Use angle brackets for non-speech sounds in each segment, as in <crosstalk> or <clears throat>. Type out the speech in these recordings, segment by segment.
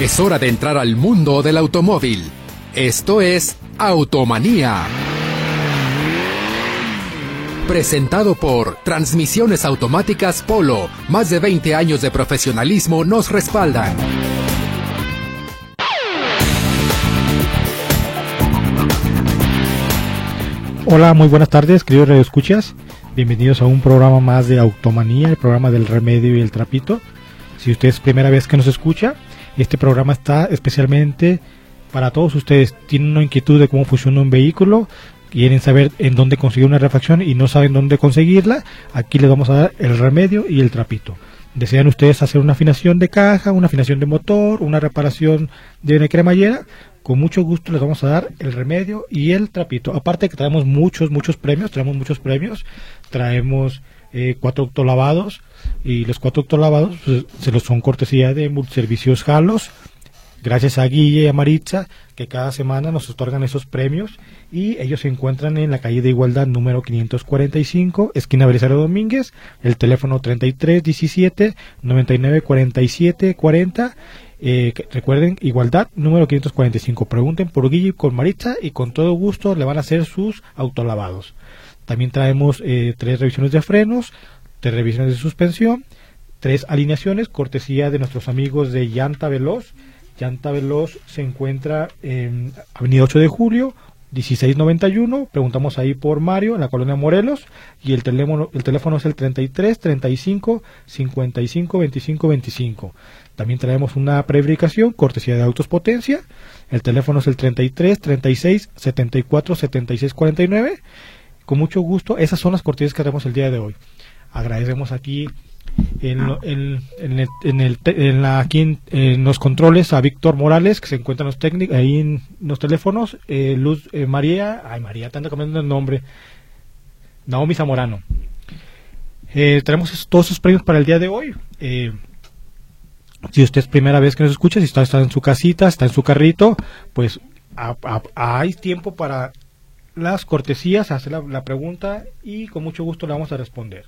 Es hora de entrar al mundo del automóvil. Esto es Automanía. Presentado por Transmisiones Automáticas Polo. Más de 20 años de profesionalismo nos respaldan. Hola, muy buenas tardes, queridos radioescuchas. Bienvenidos a un programa más de Automanía, el programa del remedio y el trapito. Si usted es primera vez que nos escucha, este programa está especialmente para todos ustedes. Tienen una inquietud de cómo funciona un vehículo, quieren saber en dónde conseguir una refacción y no saben dónde conseguirla. Aquí les vamos a dar el remedio y el trapito. Desean ustedes hacer una afinación de caja, una afinación de motor, una reparación de una cremallera, con mucho gusto les vamos a dar el remedio y el trapito. Aparte que traemos muchos, muchos premios, traemos muchos premios, traemos eh, cuatro octolavados y los cuatro octolavados pues, se los son cortesía de Multiservicios Jalos. Gracias a Guille y a Maritza que cada semana nos otorgan esos premios y ellos se encuentran en la calle de Igualdad número 545, esquina Belisario Domínguez, el teléfono 33 17 99 47 40 eh, recuerden, igualdad número 545. Pregunten por Guille con Maritza y con todo gusto le van a hacer sus autolavados. También traemos eh, tres revisiones de frenos, tres revisiones de suspensión, tres alineaciones, cortesía de nuestros amigos de Llanta Veloz. Llanta Veloz se encuentra en Avenida 8 de Julio, 1691. Preguntamos ahí por Mario, en la colonia Morelos. Y el teléfono, el teléfono es el 33 35 55 25 25. También traemos una prefabricación, cortesía de Autos Potencia. El teléfono es el 33 36 74 76 49. Con mucho gusto, esas son las cortesías que tenemos el día de hoy. Agradecemos aquí en, los controles a Víctor Morales, que se encuentra en los técnicos, ahí en los teléfonos. Eh, Luz eh, María, ay María, tanto cambiando el nombre. Naomi Zamorano. Eh, tenemos todos esos premios para el día de hoy. Si usted es primera vez que nos escucha, si está en su casita, está en su carrito, pues hay tiempo para las cortesías, hacer la, pregunta y con mucho gusto le vamos a responder.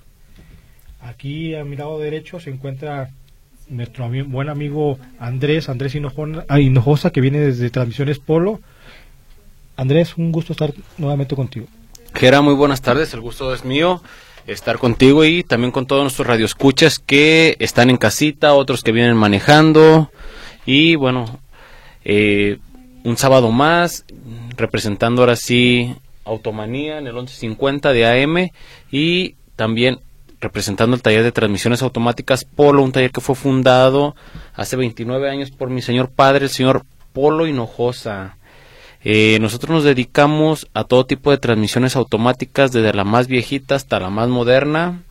Aquí a mi lado derecho se encuentra nuestro buen amigo Andrés, Andrés ah, Hinojosa, que viene desde Transmisiones Polo. Andrés, un gusto estar nuevamente contigo. Gera, muy buenas tardes, el gusto es mío estar contigo y también con todos nuestros radioescuchas que están en casita, otros que vienen manejando y bueno, eh, un sábado más representando ahora sí Automanía en el 1150 de AM y también representando el taller de transmisiones automáticas Polo, un taller que fue fundado hace 29 años por mi señor padre, el señor Polo Hinojosa. Eh, nosotros nos dedicamos a todo tipo de transmisiones automáticas, desde la más viejita hasta la más moderna,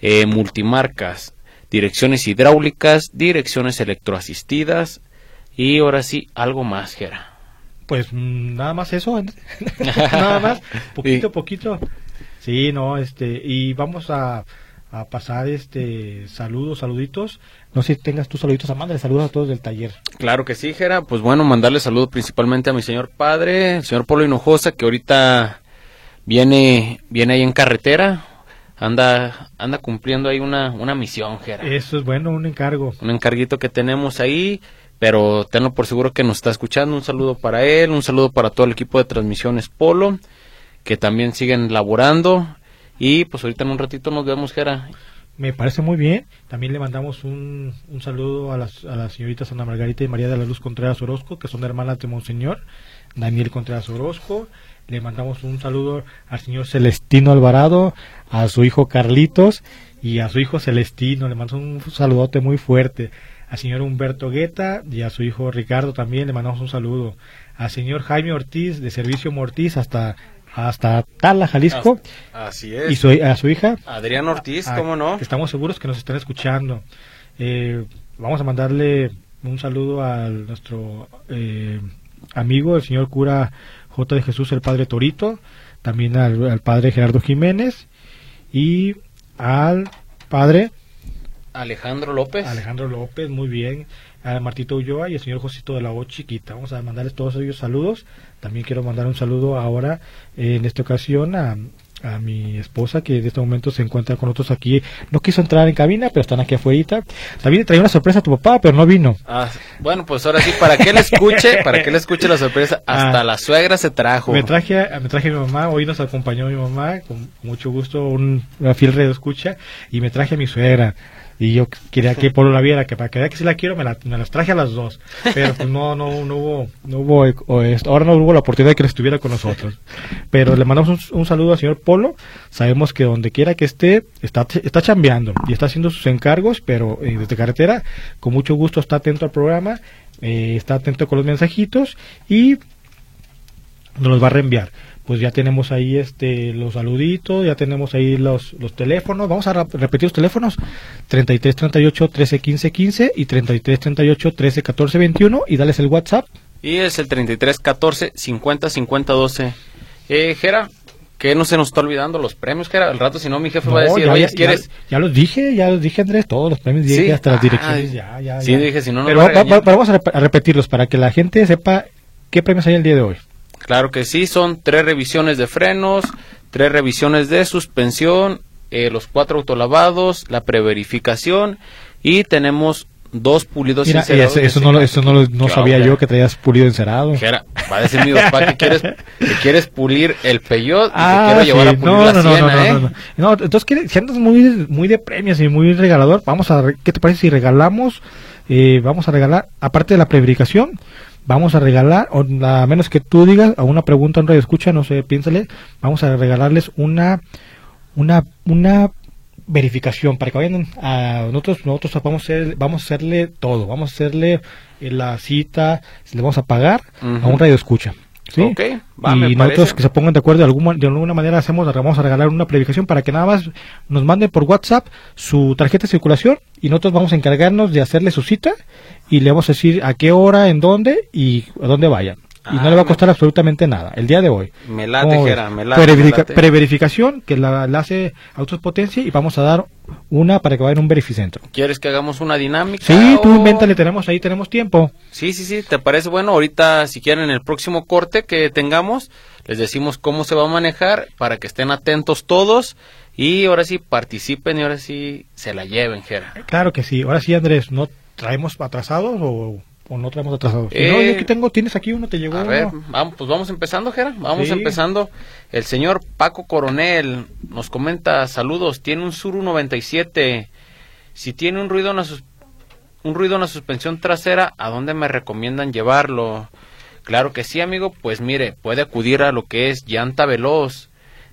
eh, multimarcas, direcciones hidráulicas, direcciones electroasistidas y ahora sí, algo más, Gera. Pues mm, nada más eso, <laughs> nada más, <laughs> poquito, poquito. Sí, no, este, y vamos a a pasar este saludos, saluditos. No sé si tengas tus saluditos a mandar saludos a todos del taller. Claro que sí, Jera. Pues bueno, mandarle saludos principalmente a mi señor padre, el señor Polo Hinojosa, que ahorita viene, viene ahí en carretera. Anda, anda cumpliendo ahí una, una misión, Jera. Eso es bueno, un encargo. Un encarguito que tenemos ahí, pero tenlo por seguro que nos está escuchando. Un saludo para él, un saludo para todo el equipo de transmisiones Polo, que también siguen laborando y pues ahorita en un ratito nos vemos, Jera. Me parece muy bien. También le mandamos un, un saludo a las, a las señoritas Ana Margarita y María de la Luz Contreras Orozco, que son hermanas de Monseñor, Daniel Contreras Orozco. Le mandamos un saludo al señor Celestino Alvarado, a su hijo Carlitos y a su hijo Celestino. Le mandamos un saludote muy fuerte. Al señor Humberto Guetta y a su hijo Ricardo también le mandamos un saludo. Al señor Jaime Ortiz de Servicio Mortiz hasta hasta Tala, Jalisco. Así es. Y su, a su hija. Adrián Ortiz, ¿cómo no? Estamos seguros que nos están escuchando. Eh, vamos a mandarle un saludo a nuestro eh, amigo, el señor cura J. de Jesús, el padre Torito, también al, padre Gerardo Jiménez y al padre Alejandro López. Alejandro López, muy bien. A Martito Ulloa y el señor Josito de la O Chiquita. Vamos a mandarles todos ellos saludos también quiero mandar un saludo ahora, eh, en esta ocasión, a, a mi esposa que en este momento se encuentra con nosotros aquí. No quiso entrar en cabina, pero están aquí afuera. También traía una sorpresa a tu papá, pero no vino. Ah, bueno, pues ahora sí, para que le escuche, para que le escuche la sorpresa, <laughs> hasta Ah. la suegra se trajo. Me traje, a- me traje a mi mamá, hoy nos acompañó mi mamá, con mucho gusto, un, una fiel escucha, y me traje a mi suegra. Y yo quería que Polo la viera, que para que vea que sí la quiero, me, la- me las traje a las dos. Pero pues no, no, no hubo, no hubo, esto- ahora no hubo la oportunidad de que estuviera con nosotros. Pero le mandamos un, un saludo al señor Polo. Sabemos que donde quiera que esté, está, está chambeando y está haciendo sus encargos, pero eh, desde carretera, con mucho gusto está atento al programa, eh, está atento con los mensajitos y nos los va a reenviar. Pues ya tenemos ahí este los saluditos, ya tenemos ahí los, los teléfonos. Vamos a repetir los teléfonos: 33 38 13 15 15 y 33 38 13 14 21 y dales el WhatsApp. Y es el 33 14 50 50 12. Eh, Jera, que no se nos está olvidando los premios, Jera. Al rato, si no, mi jefe va a No, decir, ya, oye, ya- ¿quieres? ya- los dije, ya los dije Andrés, todos los premios dije Sí. hasta las direcciones, ya, ya, sí, dije, si no nos Pero va va- va- vamos a repetirlos para que la gente sepa qué premios hay el día de hoy. Claro que sí, son tres revisiones de frenos, tres revisiones de suspensión, eh, los cuatro autolavados, la preverificación y tenemos dos pulidos Mira, encerados eso, no, lo- eso no, lo- no ¿Qué sabía yo que traías pulido encerado. Jera, va a decir mi papá que quieres, que quieres pulir el peyot y Ah, te quiero llevar sí. a pulir no, la no, no, siena, no, ¿eh? no, no. Entonces, ¿qué- si andas muy, muy de premios y muy regalador, vamos a, ¿qué te parece si regalamos, eh, vamos a regalar, aparte de la preverificación, vamos a regalar, o a menos que tú digas, a una pregunta en radio escucha, no sé, piénsale, vamos a regalarles una, una, una verificación para que vayan a nosotros nosotros vamos a hacer, vamos a hacerle todo vamos a hacerle eh, la cita le vamos a pagar a un radio escucha ¿sí? Ok, va, y nosotros que se pongan de acuerdo de alguna, de alguna manera hacemos vamos a regalar una predicación para que nada más nos manden por WhatsApp su tarjeta de circulación y nosotros vamos a encargarnos de hacerle su cita y le vamos a decir a qué hora, en dónde y a dónde vayan. Y Ah, no le va a me- costar absolutamente nada, el día de hoy. Me late. Jera, me late, Preverifica-. Preverificación, que la, la hace Autos Potencia y vamos a dar una para que vaya en un verificentro. ¿Quieres que hagamos una dinámica? Sí, tú o- invéntale, tenemos ahí, tenemos tiempo. Sí, sí, sí, ¿te parece bueno? Ahorita, si quieren, en el próximo corte que tengamos, les decimos cómo se va a manejar para que estén atentos todos y ahora sí participen y ahora sí se la lleven, Jera. Claro que sí. Ahora sí, Andrés, ¿no traemos atrasados o, o no traemos atrasados? No, Eh, yo aquí tengo, tienes aquí uno, te llegó A uno. ver, vamos, pues vamos empezando, Jera. Vamos Sí. empezando. El señor Paco Coronel nos comenta, saludos, tiene un Suru 97. Si tiene un ruido en la, sus- un ruido en la suspensión trasera, ¿a dónde me recomiendan llevarlo? Claro que sí, amigo. Pues mire, puede acudir a lo que es llanta veloz.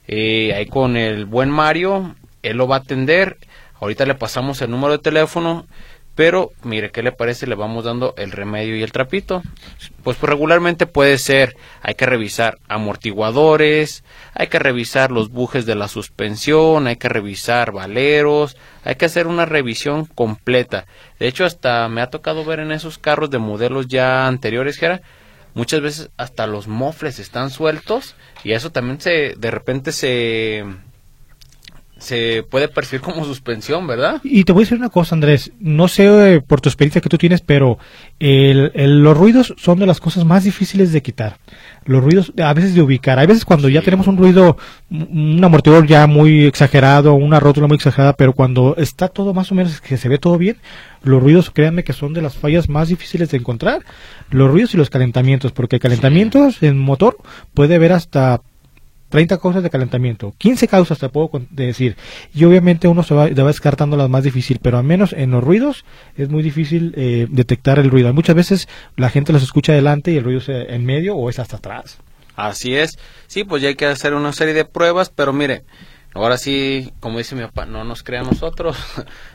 Eh, ahí con el buen Mario, él lo va a atender. Ahorita le pasamos el número de teléfono. Pero mire, ¿qué le parece? Le vamos dando el remedio y el trapito. Pues, pues regularmente puede ser, hay que revisar amortiguadores, hay que revisar los bujes de la suspensión, hay que revisar valeros, hay que hacer una revisión completa. De hecho, hasta me ha tocado ver en esos carros de modelos ya anteriores, Jera, muchas veces hasta los mofles están sueltos y eso también se, de repente se, se puede percibir como suspensión, ¿verdad? Y te voy a decir una cosa, Andrés. No sé eh, por tu experiencia que tú tienes, pero el- el- los ruidos son de las cosas más difíciles de quitar. Los ruidos, a veces de ubicar. Hay veces cuando ya tenemos un ruido, un un amortiguador ya muy exagerado, una rótula muy exagerada, pero cuando está todo más o menos, que se ve todo bien, los ruidos, créanme que son de las fallas más difíciles de encontrar. Los ruidos y los calentamientos, porque calentamientos en motor puede haber hasta 30 causas de calentamiento, 15 causas te puedo decir. Y obviamente uno se va, se va descartando las más difíciles, pero al menos en los ruidos es muy difícil eh, detectar el ruido. Muchas veces la gente los escucha adelante y el ruido es eh, en medio o es hasta atrás. Así es. Sí, pues ya hay que hacer una serie de pruebas, pero mire, ahora sí, como dice mi papá, no nos crea a nosotros. <laughs>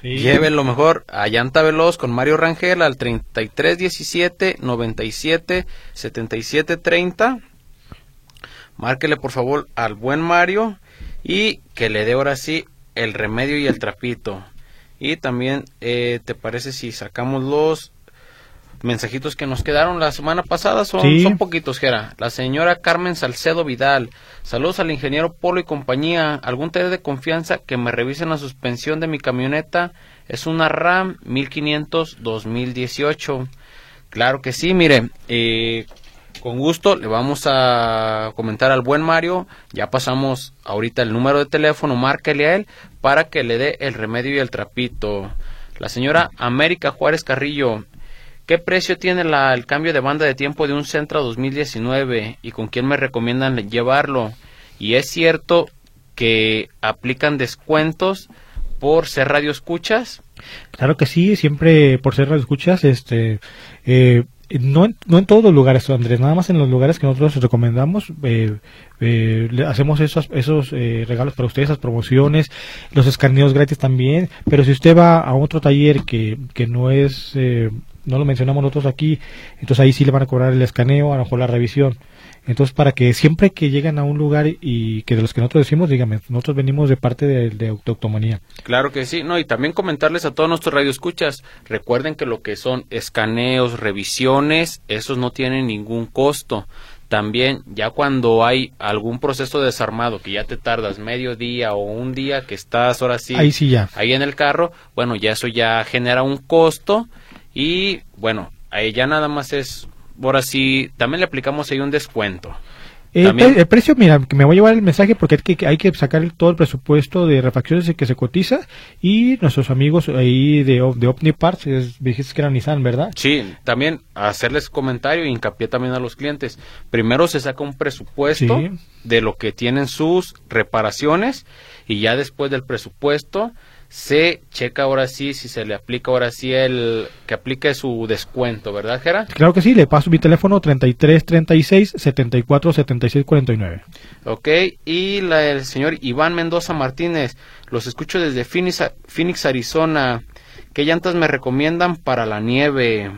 Sí. <laughs> Lleve lo mejor a Llanta Veloz con Mario Rangel al 3317 97 77 30. Márquele por favor al buen Mario y que le dé ahora sí el remedio y el trapito. Y también, eh, ¿te parece si sacamos los mensajitos que nos quedaron la semana pasada? Son, Sí. son poquitos, Jera. La señora Carmen Salcedo Vidal. Saludos al ingeniero Polo y compañía. ¿Algún taller de confianza que me revisen la suspensión de mi camioneta? Es una RAM 1500 2018. Claro que sí, mire. eh, Con gusto, le vamos a comentar al buen Mario. Ya pasamos ahorita el número de teléfono, márquele a él para que le dé el remedio y el trapito. La señora América Juárez Carrillo, ¿qué precio tiene la, el cambio de banda de tiempo de un Centra 2019 y con quién me recomiendan llevarlo? Y es cierto que aplican descuentos por ser radio escuchas. Claro que sí, siempre por ser radio escuchas, este, eh, no en, no en todos los lugares, Andrés, nada más en los lugares que nosotros recomendamos, eh, eh, hacemos esos, esos eh, regalos para ustedes, esas promociones, los escaneos gratis también, pero si usted va a otro taller que, que no es, no lo mencionamos nosotros aquí, entonces ahí sí le van a cobrar el escaneo, a lo mejor la revisión. Entonces, para que siempre que lleguen a un lugar y que de los que nosotros decimos, dígame, nosotros venimos de parte de, de autotomanía. Claro que sí, no, y también comentarles a todos nuestros radioescuchas, recuerden que lo que son escaneos, revisiones, esos no tienen ningún costo. También, ya cuando hay algún proceso desarmado que ya te tardas medio día o un día que estás ahora sí, ahí sí ya. ahí en el carro, bueno, ya eso ya genera un costo y bueno, ahí ya nada más es ahora sí, también le aplicamos ahí un descuento. El, el, precio, mira, que me voy a llevar el mensaje porque hay que, hay que sacar todo el presupuesto de refacciones que se cotiza y nuestros amigos ahí de, de Omniparts, dijiste que era Nissan, ¿verdad? Sí, también hacerles comentario hincapié también a los clientes. Primero se saca un presupuesto de lo que tienen sus reparaciones y ya después del presupuesto se checa ahora sí si se le aplica ahora sí el que aplique su descuento, ¿verdad, Gera? Claro que sí, le paso mi teléfono 33 36 74 76 49. Ok, y la, el señor Iván Mendoza Martínez, los escucho desde Phoenix, Phoenix, Arizona. ¿Qué llantas me recomiendan para la nieve?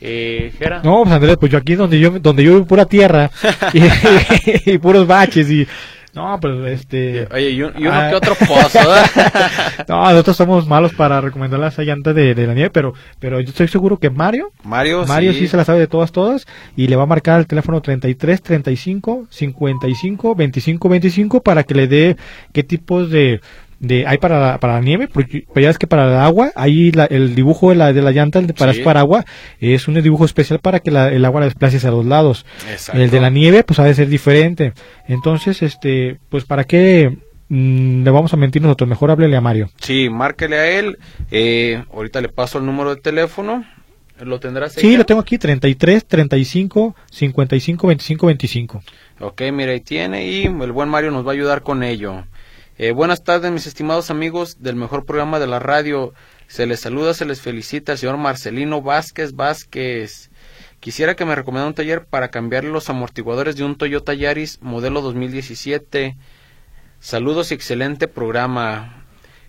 Eh, Gera. No, pues Andrés, pues yo aquí donde yo donde yo pura tierra <laughs> y, y puros baches y no, pero este. Oye, y, uno ah. que otro pozo. <laughs> no, nosotros somos malos para recomendar las llantas de, de, la nieve, pero, pero yo estoy seguro que Mario. Mario, Mario sí. se la sabe de todas, todas. Y le va a marcar el teléfono 33 35 55 25 25 para que le dé qué tipos de de hay para, para la nieve, porque ya es que para el agua, ahí el dibujo de la, de la llanta para sí. agua es un dibujo especial para que la, el agua la desplace hacia los lados. Exacto. El de la nieve, pues ha de ser diferente. Entonces, este, pues para qué mm, le vamos a mentir nosotros, mejor háblele a Mario. Sí, márquele a él. Eh, ahorita le paso el número de teléfono. ¿Lo tendrás ahí? Sí, lo tengo aquí, 33 35 55 25 25. Ok, mira, ahí tiene y el buen Mario nos va a ayudar con ello. Eh, buenas tardes, mis estimados amigos del mejor programa de la radio. Se les saluda, se les felicita el señor Marcelino Vázquez Vázquez. Quisiera que me recomienda un taller para cambiarle los amortiguadores de un Toyota Yaris modelo 2017. Saludos y excelente programa.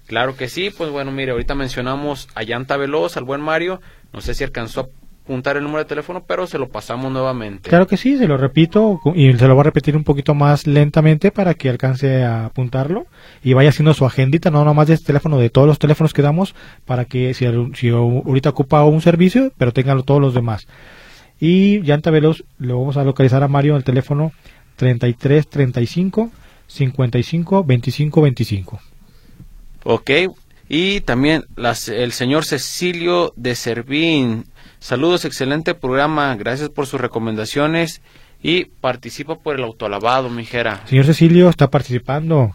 Claro que sí, pues bueno, mire, ahorita mencionamos a Llanta Veloz, al buen Mario. No sé si alcanzó a apuntar el número de teléfono, pero se lo pasamos nuevamente. Claro que sí, se lo repito y se lo voy a repetir un poquito más lentamente para que alcance a apuntarlo y vaya haciendo su agendita, no nomás de este teléfono, de todos los teléfonos que damos, para que si, si ahorita ocupa un servicio, pero tengan todos los demás. Y llanta veloz, lo vamos a localizar a Mario en el teléfono 33 35 55 25 25. Ok, y también las, el señor Cecilio de Servín Saludos, excelente programa. Gracias por sus recomendaciones y participa por el autolavado, mijera. Señor Cecilio, está participando.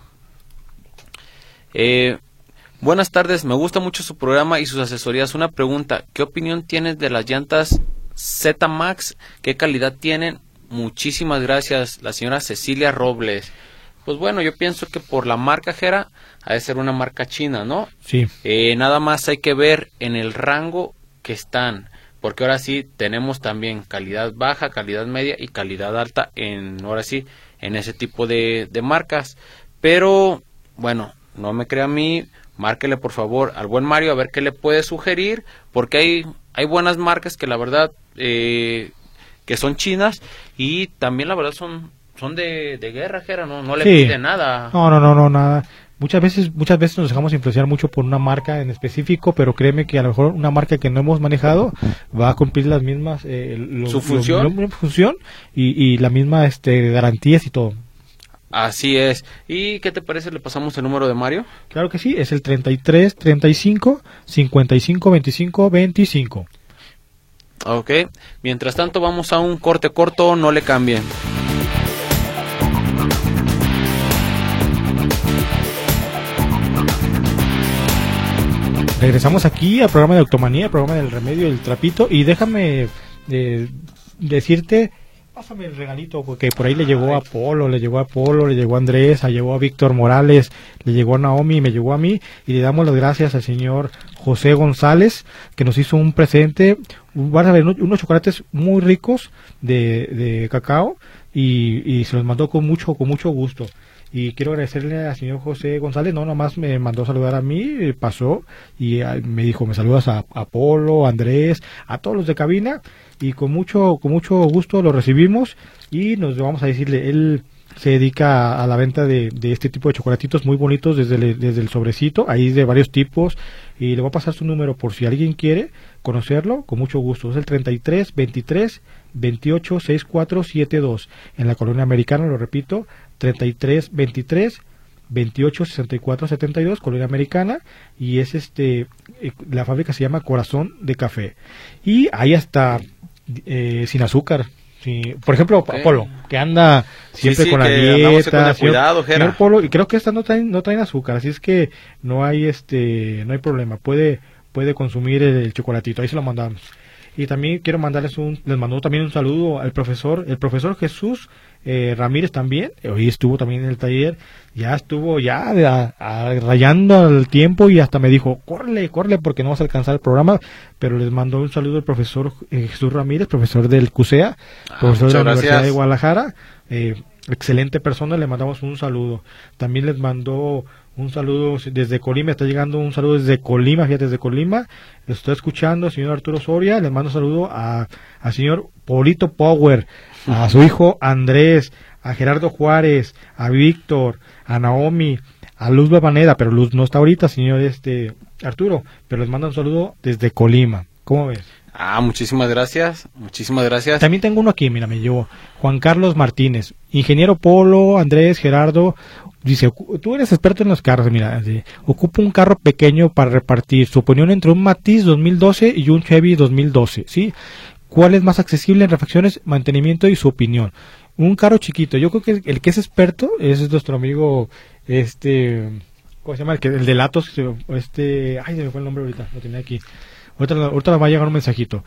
Eh, buenas tardes, me gusta mucho su programa y sus asesorías. Una pregunta, ¿qué opinión tienes de las llantas Z Max? ¿Qué calidad tienen? Muchísimas gracias, la señora Cecilia Robles. Pues bueno, yo pienso que por la marca Jera ha de ser una marca china, ¿no? Sí. Eh, nada más hay que ver en el rango que están porque ahora sí tenemos también calidad baja, calidad media y calidad alta en ahora sí en ese tipo de, de marcas. Pero bueno, no me crea a mí, márquele por favor al buen Mario a ver qué le puede sugerir, porque hay hay buenas marcas que la verdad eh, que son chinas y también la verdad son son de, de guerra, Jera, no, no le Sí. pide nada. No, no, no, no, nada. Muchas veces, muchas veces nos dejamos influenciar mucho por una marca en específico, pero créeme que a lo mejor una marca que no hemos manejado va a cumplir las mismas eh, ¿Su función? función y, y la misma este garantías y todo. Así es. ¿Y qué te parece? ¿Le pasamos el número de Mario? Claro que sí, es el 33 35 55 25 25. Ok, mientras tanto vamos a un corte corto, no le cambien. Regresamos aquí al programa de Automanía, al programa del remedio del trapito. Y déjame eh, decirte, pásame el regalito, porque por ahí le llegó a Polo, le llegó a Polo, le llegó a Andrés, le llegó a Víctor Morales, le llegó a Naomi, me llegó a mí. Y le damos las gracias al señor José González, que nos hizo un presente. Van a ver unos chocolates muy ricos de, de cacao y, y se los mandó con mucho, con mucho gusto. Y quiero agradecerle al señor José González, no, nomás me mandó saludar a mí, eh, pasó y ah, me dijo, me saludas a, a Polo, a Andrés, a todos los de cabina y con mucho, con mucho gusto lo recibimos y nos vamos a decirle, él se dedica a, la venta de, de, este tipo de chocolatitos muy bonitos desde el, desde el sobrecito, ahí de varios tipos y le voy a pasar su número por si alguien quiere conocerlo, con mucho gusto, es el 33 23 28 64 72 en la colonia americana, lo repito, 33 23 28 64 72 colonia americana y es este eh, la fábrica se llama Corazón de Café y hay hasta eh, sin azúcar Sí, por ejemplo, okay. Polo, que anda siempre sí, sí, con la dieta, con cuidado, señor, señor Polo, y creo que esta no traen, no traen azúcar, así es que no hay este, no hay problema, puede, puede consumir el, el chocolatito, ahí se lo mandamos. Y también quiero mandarles un, les mando también un saludo al profesor, el profesor Jesús eh, Ramírez también, hoy estuvo también en el taller, ya estuvo ya a, a, rayando el tiempo y hasta me dijo, corre, corre porque no vas a alcanzar el programa, pero les mandó un saludo al profesor eh, Jesús Ramírez, profesor del CUSEA, ah, profesor de la gracias. Universidad de Guadalajara, eh, excelente persona, le mandamos un saludo. También les mandó un saludo desde Colima, está llegando un saludo desde Colima, fíjate, desde Colima, lo está escuchando, señor Arturo Soria, le mando un saludo a, al señor Polito Power, a su hijo Andrés, a Gerardo Juárez, a Víctor, a Naomi, a Luz Bebaneda, pero Luz no está ahorita, señor este Arturo, pero les mando un saludo desde Colima. ¿Cómo ves? Ah, muchísimas gracias, muchísimas gracias. También tengo uno aquí, mira, me llevo Juan Carlos Martínez, ingeniero Polo, Andrés, Gerardo, dice, tú eres experto en los carros, mira, dice, ocupa un carro pequeño para repartir su opinión entre un Matiz 2012 y un Chevy 2012, ¿sí? ¿Cuál es más accesible en refacciones, mantenimiento y su opinión? Un carro chiquito, yo creo que el que es experto es nuestro amigo, este, ¿cómo se llama? El, que, el de Latos, este, ay, se me fue el nombre ahorita, lo tenía aquí. Ahorita, ahorita va a llegar un mensajito.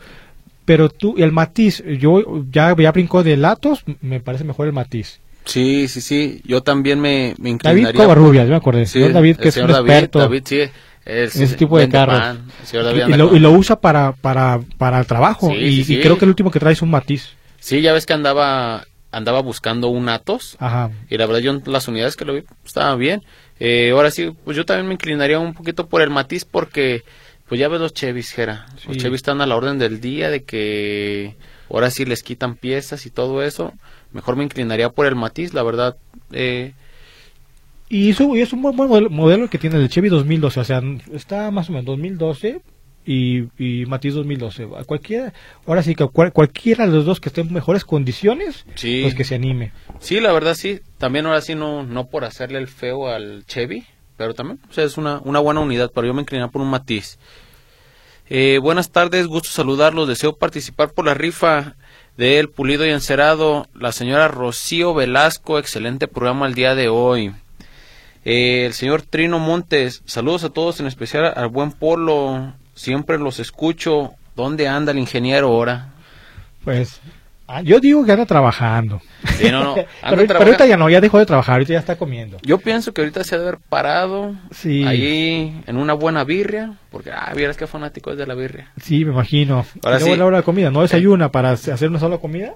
Pero tú, el matiz, yo ya, ya brincó de Latos, me parece mejor el matiz. Sí, sí, sí. Yo también me, me inclinaría. David Covarrubias, yo me acordé. Sí, David, que es un David, experto David, sí, es, en ese tipo de carros. Y, lo, y lo usa para, para, para el trabajo. Sí, y, sí, sí. y creo que el último que trae es un matiz. Sí, ya ves que andaba andaba buscando un Atos Ajá. y la verdad yo las unidades que lo vi estaban bien. Eh, ahora sí, pues yo también me inclinaría un poquito por el matiz porque pues ya ves los Chevys, Jera. Los. Chevys están a la orden del día de que ahora sí les quitan piezas y todo eso. Mejor me inclinaría por el matiz, la verdad. Eh, Y eso, y es un buen modelo, modelo que tiene el Chevy 2012. O sea, está más o menos 2012 y, y Matiz 2012. A Cualquiera, ahora sí que cual- cualquiera de los dos que estén en mejores condiciones, sí. pues que se anime. Sí, la verdad sí. También ahora sí no, no por hacerle el feo al Chevy, pero también o sea, es una, una buena unidad, pero yo me incliné por un matiz. Eh, buenas tardes, gusto saludarlos. Deseo participar por la rifa del Pulido y Encerado. La señora Rocío Velasco, excelente programa el día de hoy. Eh, el señor Trino Montes, saludos a todos, en especial al buen Polo. Siempre los escucho. ¿Dónde anda el ingeniero ahora? Pues ah, yo digo que anda trabajando. Sí, no, no. pero, <laughs> anda pero trabajando. ahorita ya no, ya dejó de trabajar, ahorita ya está comiendo. Yo pienso que ahorita se ha de haber parado Sí. ahí en una buena birria, porque, ah, vieras qué fanático es de la birria. Sí, me imagino. Ahora sí. la hora de comida, ¿no desayuna para hacer una sola comida?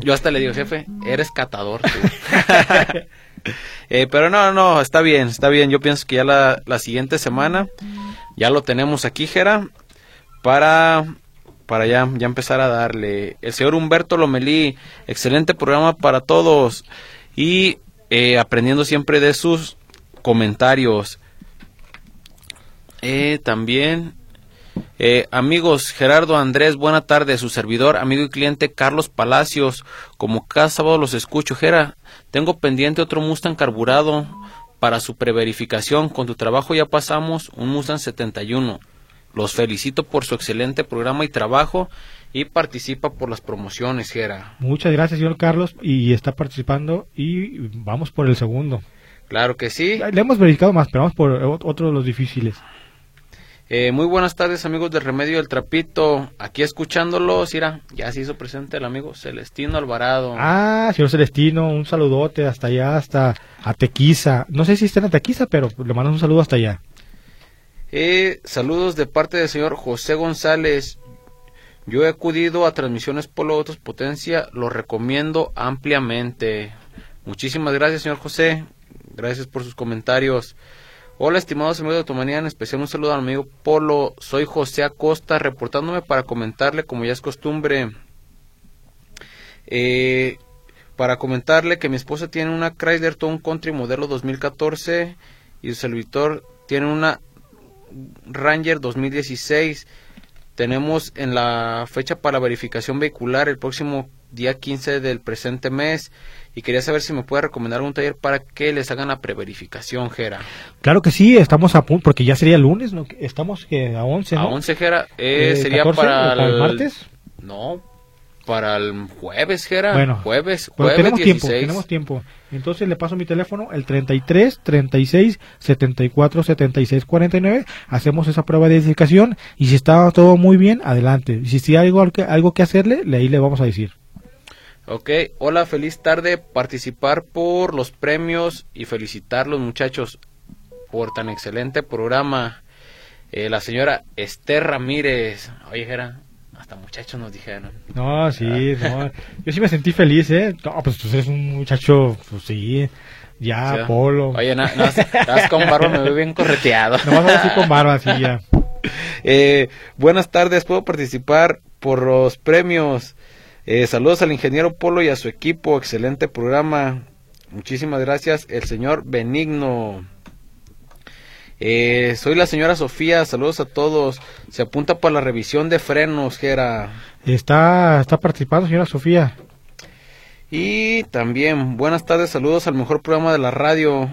Yo hasta le digo, jefe, eres catador. tú". <laughs> <laughs> Eh, pero no, no, está bien, está bien. Yo pienso que ya la, la siguiente semana ya lo tenemos aquí, Jera, para, para ya, ya empezar a darle. El señor Humberto Lomelí, excelente programa para todos y eh, aprendiendo siempre de sus comentarios. Eh, también eh, amigos, Gerardo Andrés, buena tarde, su servidor, amigo y cliente Carlos Palacios, como cada sábado los escucho, Gera, tengo pendiente otro Mustang carburado para su preverificación, con tu trabajo ya pasamos un Mustang 71. Los felicito por su excelente programa y trabajo y participa por las promociones, Gera. Muchas gracias, señor Carlos, y está participando y vamos por el segundo. Claro que sí. Le hemos verificado más, pero vamos por otro de los difíciles. Eh, muy buenas tardes amigos del Remedio del Trapito, aquí escuchándolos, mira, ya se hizo presente el amigo Celestino Alvarado. Ah, señor Celestino, un saludote hasta allá, hasta a Tequiza. No sé si está en Tequiza, pero le mando un saludo hasta allá. Eh, saludos de parte del señor José González. Yo he acudido a transmisiones Polo Autos Potencia, lo recomiendo ampliamente. Muchísimas gracias, señor José. Gracias por sus comentarios. Hola, estimados amigos de Automanía, en especial un saludo al amigo Polo. Soy José Acosta, reportándome para comentarle, como ya es costumbre, eh, para comentarle que mi esposa tiene una Chrysler Town Country modelo 2014 y su servidor tiene una Ranger 2016. Tenemos en la fecha para verificación vehicular el próximo día 15 del presente mes y quería saber si me puede recomendar un taller para que les hagan la preverificación, Jera. Claro que sí, estamos a punto, porque ya sería lunes, ¿no? Estamos que a 11, ¿no? A 11, Jera, eh, eh, sería para, el, martes. No, para el jueves, Jera. Bueno, jueves, jueves tenemos tiempo, tenemos tiempo. Entonces le paso mi teléfono, el 33 36 74 76 49. Hacemos esa prueba de identificación y si está todo muy bien, adelante. Y si hay algo, algo que hacerle, ahí le vamos a decir. Ok, hola, feliz tarde. Participar por los premios y felicitar los muchachos por tan excelente programa. Eh, la señora Esther Ramírez. Oye, era hasta muchachos nos dijeron. No, sí, no. Yo sí me sentí feliz, ¿eh? No, pues tú eres un muchacho, pues sí. Ya, polo. Oye, no, no, estás con barba, me veo bien correteado. No vas a decir con barba, así ya. <laughs> Eh, buenas tardes, ¿puedo participar por los premios? Eh, saludos al ingeniero Polo y a su equipo. Excelente programa. Muchísimas gracias. El señor Benigno. Eh, soy la señora Sofía. Saludos a todos. Se apunta para la revisión de frenos, Gera. Está, está participando, señora Sofía. Y también, buenas tardes. Saludos al mejor programa de la radio.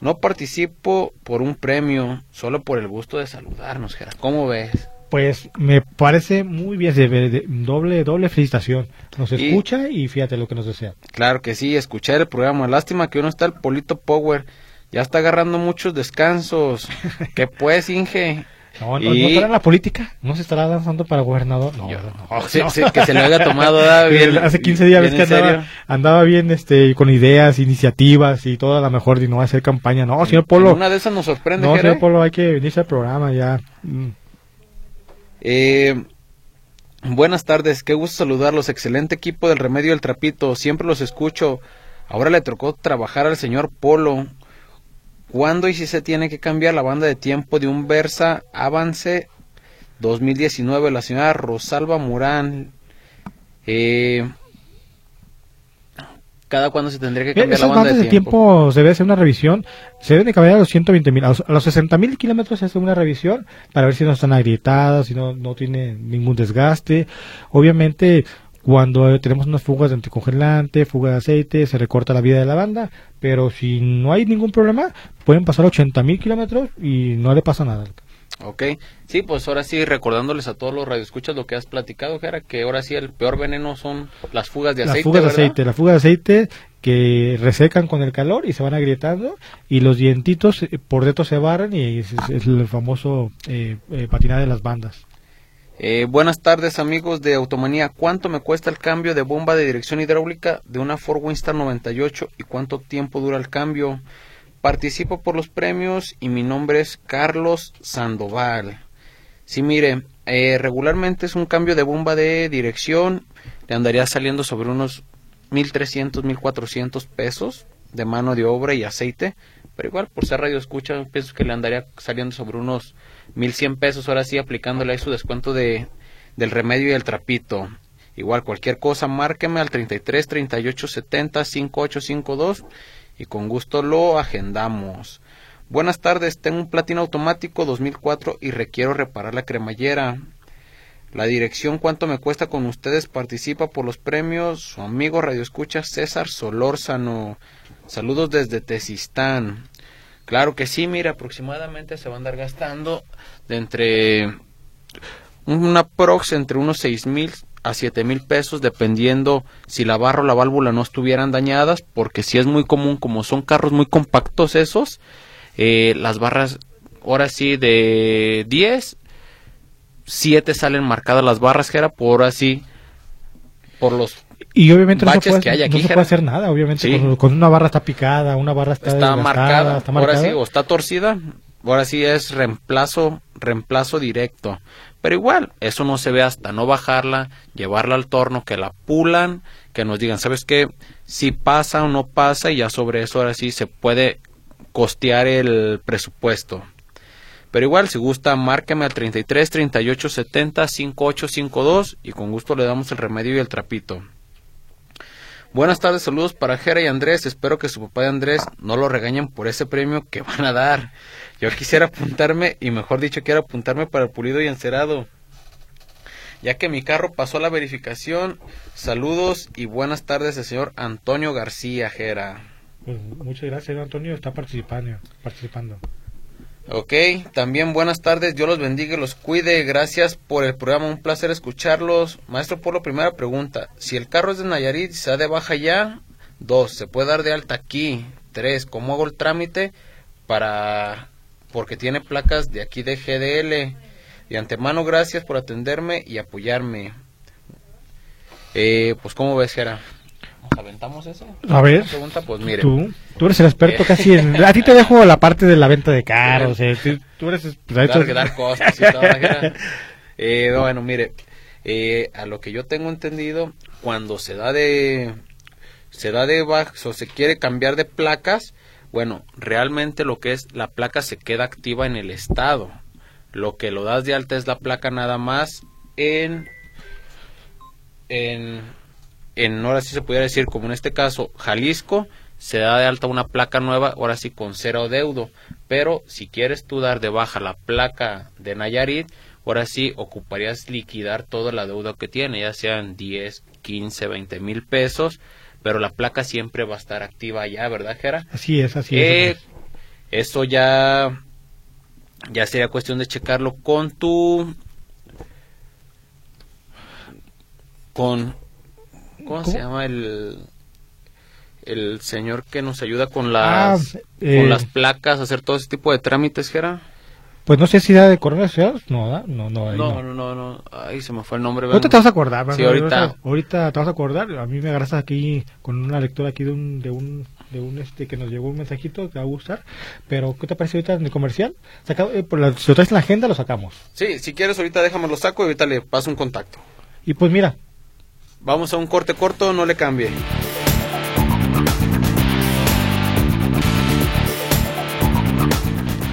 No participo por un premio, solo por el gusto de saludarnos, Gera. ¿Cómo ves? Pues me parece muy bien, doble doble felicitación. Nos escucha y fíjate lo que nos desea. Claro que sí, escuchar el programa. Lástima que uno está el Polito Power. Ya está agarrando muchos descansos. <laughs> que pues, Inge. No, no, estará en la política, no se estará lanzando para gobernador. No, no. que se lo haya tomado <laughs> bien, Hace 15 días ves que andaba, andaba, bien este, con ideas, iniciativas y toda la mejor y no va a hacer campaña. No, señor Polo. una de esas nos sorprende. No, señor Polo, hay que venirse al programa ya. Mm. Eh, buenas tardes, qué gusto saludarlos. Excelente equipo del Remedio del Trapito, siempre los escucho. Ahora le tocó trabajar al señor Polo. ¿Cuándo y si se tiene que cambiar la banda de tiempo de un Versa Avance 2019? La señora Rosalba Murán. Eh, cada cuándo se tendría que cambiar la banda de, de tiempo? se debe hacer una revisión, se deben de cambiar a los 120 mil, a los, 60 mil kilómetros se hace una revisión para ver si no están agrietadas, si no, no tiene ningún desgaste. Obviamente, cuando tenemos unas fugas de anticongelante, fuga de aceite, se recorta la vida de la banda, pero si no hay ningún problema, pueden pasar 80 mil kilómetros y no le pasa nada. Ok, sí, pues ahora sí, recordándoles a todos los radioescuchas lo que has platicado, Jera, que ahora sí el peor veneno son las fugas de aceite. Las fugas de aceite, la fuga de aceite que resecan con el calor y se van agrietando y los dientitos eh, por dentro se barran y es, el famoso eh, eh, patinar de las bandas. Eh, buenas tardes amigos de Automanía. ¿Cuánto me cuesta el cambio de bomba de dirección hidráulica de una Ford Winstar 98 y cuánto tiempo dura el cambio? Participo por los premios y mi nombre es Carlos Sandoval. Sí, mire, eh, regularmente es un cambio de bomba de dirección, le andaría saliendo sobre unos 1300, 1400 pesos de mano de obra y aceite, pero igual por ser radio escucha, pienso que le andaría saliendo sobre unos 1100 pesos, ahora sí aplicándole ahí su descuento de, del remedio y el trapito. Igual cualquier cosa, márqueme al 33 38 70 5852 y con gusto lo agendamos. Buenas tardes, tengo un platino automático 2004 y requiero reparar la cremallera. La dirección cuánto me cuesta con ustedes participa por los premios su amigo Radio Escucha César Solórzano. Saludos desde Tesistán. Claro que sí, mira, aproximadamente se va a andar gastando de entre una prox entre unos seis mil a siete mil pesos dependiendo si la barra o la válvula no estuvieran dañadas porque si es muy común como son carros muy compactos esos eh, las barras ahora sí de 10 7 salen marcadas las barras que era por así por los y obviamente no se puede, que hay aquí, no se puede hacer nada, obviamente. Sí. Con, con una barra está picada, una barra está, marcada, está ahora sí, o está torcida, ahora sí es reemplazo, reemplazo directo. Pero igual, eso no se ve hasta no bajarla, llevarla al torno, que la pulan, que nos digan, ¿sabes qué? Si pasa o no pasa, y ya sobre eso ahora sí se puede costear el presupuesto. Pero igual, si gusta, márqueme al 33 38 70 5852 y con gusto le damos el remedio y el trapito. Buenas tardes, saludos para Jera y Andrés. Espero que su papá y Andrés no lo regañen por ese premio que <laughs> van a dar. Yo quisiera apuntarme, y mejor dicho, quiero apuntarme para el pulido y encerado. Ya que mi carro pasó la verificación, saludos y buenas tardes al señor Antonio García Jera. Pues muchas gracias, Antonio, está participando. participando. Ok, también buenas tardes, Dios los bendiga y los cuide, gracias por el programa, un placer escucharlos. Maestro Polo, primera pregunta, si el carro es de Nayarit, ¿se da de baja ya? Dos, ¿se puede dar de alta aquí? Tres, ¿cómo hago el trámite para... porque tiene placas de aquí de GDL? De antemano, gracias por atenderme y apoyarme. Eh, pues, ¿cómo ves, Jera? ¿Nos aventamos eso? A ver, pregunta, pues mire. tú, tú eres el experto casi en... A ti te dejo la parte de la venta de carros, eh, tú, tú eres... pues, dar, dar costos y todo. <laughs> Eh, bueno, mire, eh, a lo que yo tengo entendido, cuando se da de se da de baja o se quiere cambiar de placas, bueno, realmente lo que es la placa se queda activa en el estado. Lo que lo das de alta es la placa nada más en en en ahora sí se pudiera decir como en este caso Jalisco se da de alta una placa nueva, ahora sí con cero deudo. Pero si quieres tú dar de baja la placa de Nayarit, ahora sí ocuparías liquidar toda la deuda que tiene, ya sean 10, 15, 20 mil pesos, pero la placa siempre va a estar activa allá, ¿verdad, Jera? Así es, así Eh, es. eso ya ya sería cuestión de checarlo con tu con ¿cómo, se llama el el señor que nos ayuda con las Ah, eh, con las placas hacer todo ese tipo de trámites Jera? Pues no sé si da de ciudad, no, ¿da? no, no, ahí no, no. no, no, ay, se me fue el nombre. Ahorita te vas a acordar, Sí, ahorita. ahorita te vas a acordar. A mí me agarras aquí con una lectura aquí de un, de un, de un este que nos llegó un mensajito que te va a gustar. Pero ¿qué te parece ahorita en el comercial? Saca- eh, por la- si lo traes en la agenda lo sacamos. Sí, si quieres ahorita déjame lo saco y ahorita le paso un contacto. Y pues mira, Vamos a un corte corto, no le cambie.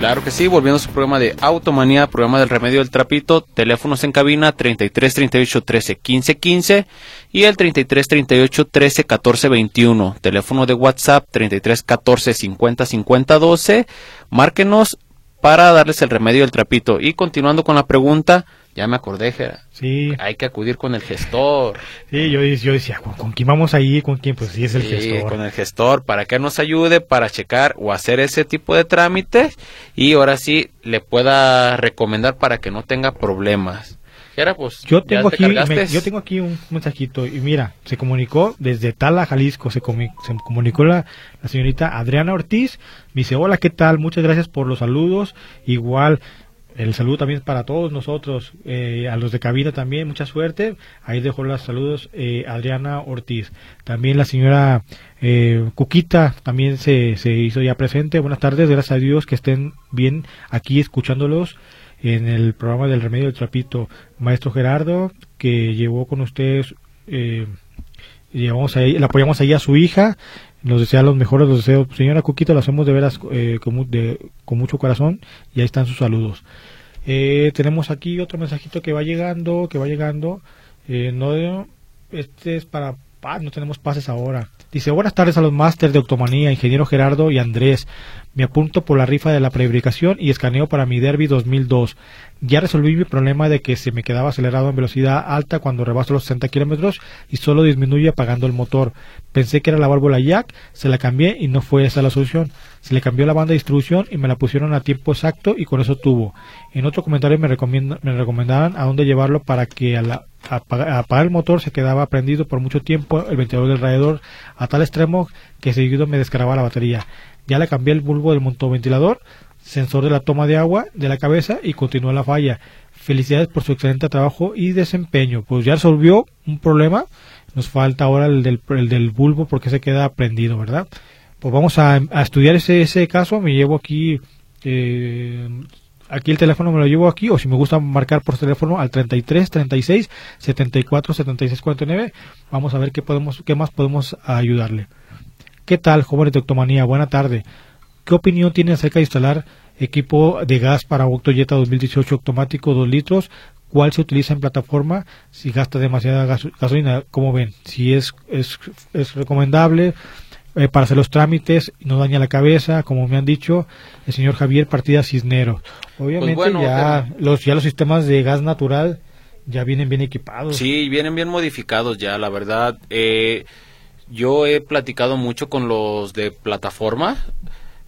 Claro que sí, volviendo a su programa de Automanía, programa del remedio del trapito, teléfonos en cabina 33 38 13 15 15 y el 33 38 13 14 21, teléfono de WhatsApp 33 14 50 50 12, márquenos para darles el remedio del trapito. Y continuando con la pregunta, ya me acordé, Jera, sí, hay que acudir con el gestor. <laughs> sí, yo, yo decía, ¿con, con quién vamos ahí? ¿Con quién? Pues sí, es el Sí, gestor. con el gestor para que nos ayude para checar o hacer ese tipo de trámites y ahora sí le pueda recomendar para que no tenga problemas. Ahora pues Yo ¿ya tengo te aquí, me- yo tengo aquí un mensajito y mira, se comunicó desde Tala, Jalisco, se, comi- se comunicó la, la señorita Adriana Ortiz, me dice, hola, ¿qué tal? Muchas gracias por los saludos, igual, el saludo también para todos nosotros, eh, a los de cabina también, mucha suerte, ahí dejó los saludos eh, Adriana Ortiz, también la señora eh, Cuquita también se, se hizo ya presente, buenas tardes, gracias a Dios que estén bien aquí escuchándolos, en el programa del Remedio del Trapito, Maestro Gerardo, que llevó con ustedes, eh, llevamos ahí, le apoyamos ahí a su hija, nos desea los mejores los deseos. Señora Cuquita, lo hacemos de veras eh, con, de- con mucho corazón y ahí están sus saludos. Eh, tenemos aquí otro mensajito que va llegando, que va llegando. Eh, no, este es para paz, no tenemos pases ahora. Dice, buenas tardes a los máster de Octomanía, ingeniero Gerardo y Andrés. Me apunto por la rifa de la prefabricación y escaneo para mi Derby 2002. Ya resolví mi problema de que se me quedaba acelerado en velocidad alta cuando rebaso los 60 kilómetros y solo disminuye apagando el motor. Pensé que era la válvula jack, se la cambié y no fue esa la solución. Se le cambió la banda de distribución y me la pusieron a tiempo exacto y con eso tuvo. En otro comentario me, me a dónde llevarlo para que a apagar el motor se quedaba prendido por mucho tiempo el ventilador del radiador a tal extremo que seguido me descargaba la batería. Ya le cambié el bulbo del motoventilador, sensor de la toma de agua de la cabeza y continuó la falla. Felicidades por su excelente trabajo y desempeño. Pues ya resolvió un problema. Nos falta ahora el del, el del bulbo porque se queda prendido, ¿verdad? Pues vamos a, estudiar ese, ese caso. Me llevo aquí eh, aquí el teléfono me lo llevo aquí o si me gusta marcar por teléfono al 33 36 74 76 49 vamos a ver qué podemos qué más podemos ayudarle qué tal joven de octomanía buena tarde qué opinión tiene acerca de instalar equipo de gas para Octoyeta 2018 automático 2 litros cuál se utiliza en plataforma si gasta demasiada gasolina como ven si es, es, es recomendable eh, para hacer los trámites, no daña la cabeza, como me han dicho el señor Javier Partida Cisneros. Obviamente pues ya, los, ya los sistemas de gas natural ya vienen bien equipados. Sí, vienen bien modificados ya, la verdad. Eh, yo he platicado mucho con los de plataforma